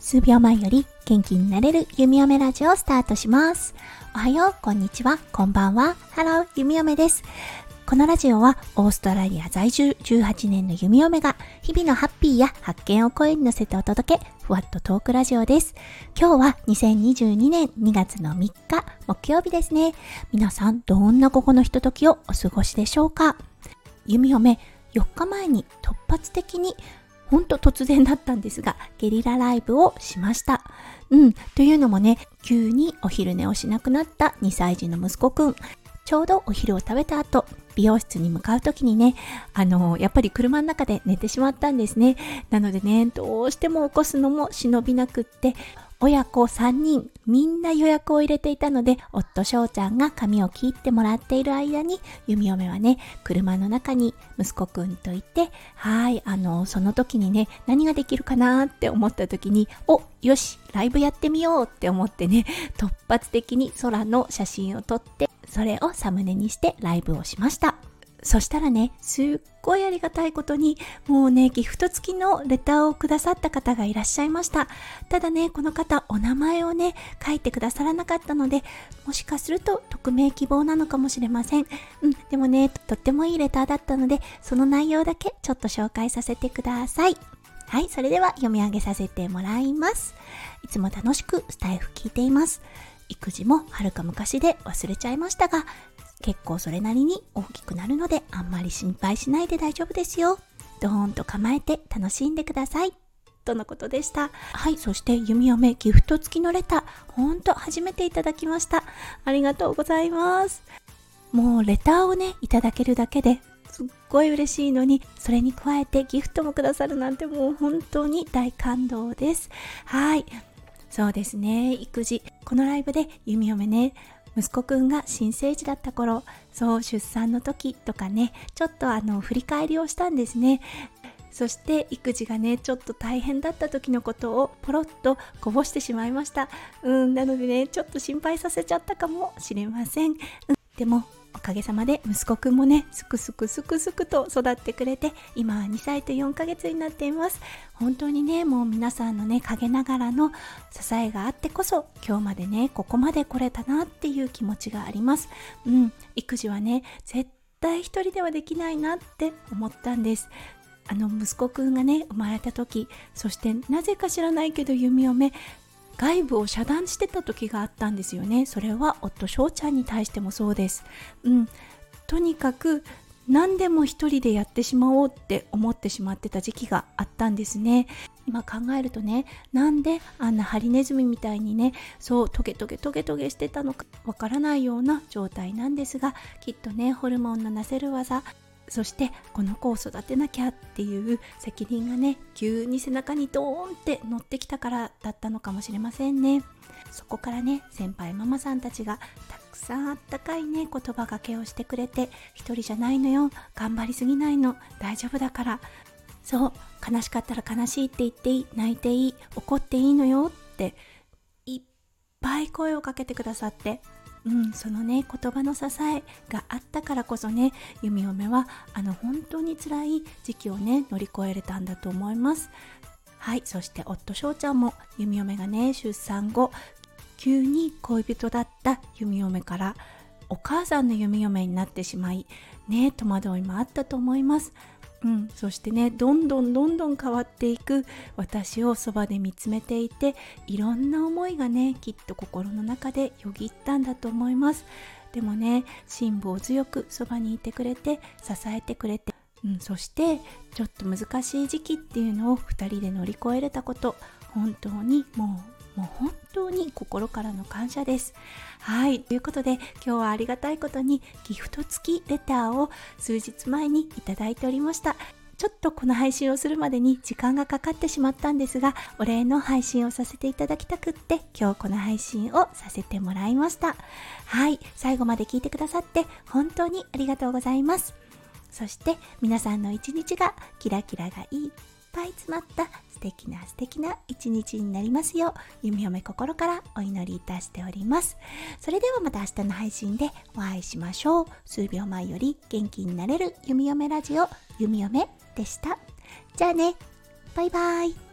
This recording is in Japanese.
数秒前より元気になれる弓嫁ラジオをスタートします。おはよう、こんにちは、こんばんは。ハロー、弓嫁です。このラジオはオーストラリア在住18年の弓嫁が日々のハッピーや発見を声に乗せてお届け、ふわっとトークラジオです。今日は2022年2月の3日木曜日ですね。皆さんどんな午後のひとときをお過ごしでしょうか？弓嫁4日前に突発的にほんと突然だったんですが、ゲリラライブをしました。うん、というのもね、急にお昼寝をしなくなった2歳児の息子くん。ちょうどお昼を食べた後、美容室に向かう時にね、あのやっぱり車の中で寝てしまったんですね。なのでね、どうしても起こすのも忍びなくって、親子3人みんな予約を入れていたので夫翔ちゃんが髪を切ってもらっている間に弓嫁はね車の中に息子くんといてはいあのその時にね何ができるかなって思った時におよしライブやってみようって思ってね 突発的に空の写真を撮ってそれをサムネにしてライブをしました。そしたらね、すっごいありがたいことに、もうね、ギフト付きのレターをくださった方がいらっしゃいました。ただね、この方、お名前をね、書いてくださらなかったので、もしかすると匿名希望なのかもしれません。うん、でもね、とってもいいレターだったので、その内容だけちょっと紹介させてください。はい、それでは読み上げさせてもらいます。いつも楽しくスタイフ聞いています。育児もはるか昔で忘れちゃいましたが、結構それなりに大きくなるのであんまり心配しないで大丈夫ですよ。ドーンと構えて楽しんでください。とのことでした。はい、そして弓嫁ギフト付きのレター、ほんと初めていただきました。ありがとうございます。もうレターをね、いただけるだけですっごい嬉しいのに、それに加えてギフトもくださるなんてもう本当に大感動です。はい。そうですね、育児。このライブで弓嫁ね、息子くんが新生児だった頃そう出産の時とかねちょっとあの振り返りをしたんですねそして育児がねちょっと大変だった時のことをポロッとこぼしてしまいましたうんなのでねちょっと心配させちゃったかもしれません、うん、でもおかげさまで息子くんもねすくすくすくすくと育ってくれて今は2歳と4ヶ月になっています。本当にねもう皆さんのね陰ながらの支えがあってこそ今日までねここまで来れたなっていう気持ちがあります。うん育児はね絶対一人ではできないなって思ったんです。あの息子くんがね生まれた時そしてなぜか知らないけど弓嫁外部を遮断してた時があったんですよね。それは夫翔ちゃんに対してもそうです。うん。とにかく何でも一人でやってしまおうって思ってしまってた時期があったんですね。今考えるとねなんであんなハリネズミみたいにねそうトゲトゲトゲトゲしてたのかわからないような状態なんですがきっとねホルモンのなせる技そしてこの子を育てなきゃっていう責任がね急に背中にドーンって乗ってきたからだったのかもしれませんね。そこからね先輩ママさんたちがたくさんあったかいね言葉がけをしてくれて一人じゃないのよ頑張りすぎないの大丈夫だから。そう悲しかったら悲しいって言っていい泣いていい怒っていいのよっていっぱい声をかけてくださって。うん、そのね言葉の支えがあったからこそね弓嫁はあの本当に辛い時期をね乗り越えれたんだと思います。はいそして夫翔ちゃんも弓嫁がね出産後急に恋人だった弓嫁からお母さんの弓嫁になってしまいね戸惑いもあったと思います。うん、そしてねどんどんどんどん変わっていく私をそばで見つめていていろんな思いがねきっと心の中でよぎったんだと思います。でもね辛抱強くそばにいてくれて支えてくれて、うん、そしてちょっと難しい時期っていうのを2人で乗り越えれたこと本当にもうもう本当に心からの感謝です。はい。ということで、今日はありがたいことにギフト付きレターを数日前にいただいておりました。ちょっとこの配信をするまでに時間がかかってしまったんですが、お礼の配信をさせていただきたくって、今日この配信をさせてもらいました。はい。最後まで聞いてくださって本当にありがとうございます。そして皆さんの一日がキラキラがいっぱい詰まった素敵な素敵な一日になりますよう、弓嫁心からお祈りいたしております。それではまた明日の配信でお会いしましょう。数秒前より元気になれる弓嫁ラジオ、弓嫁でした。じゃあね、バイバイ。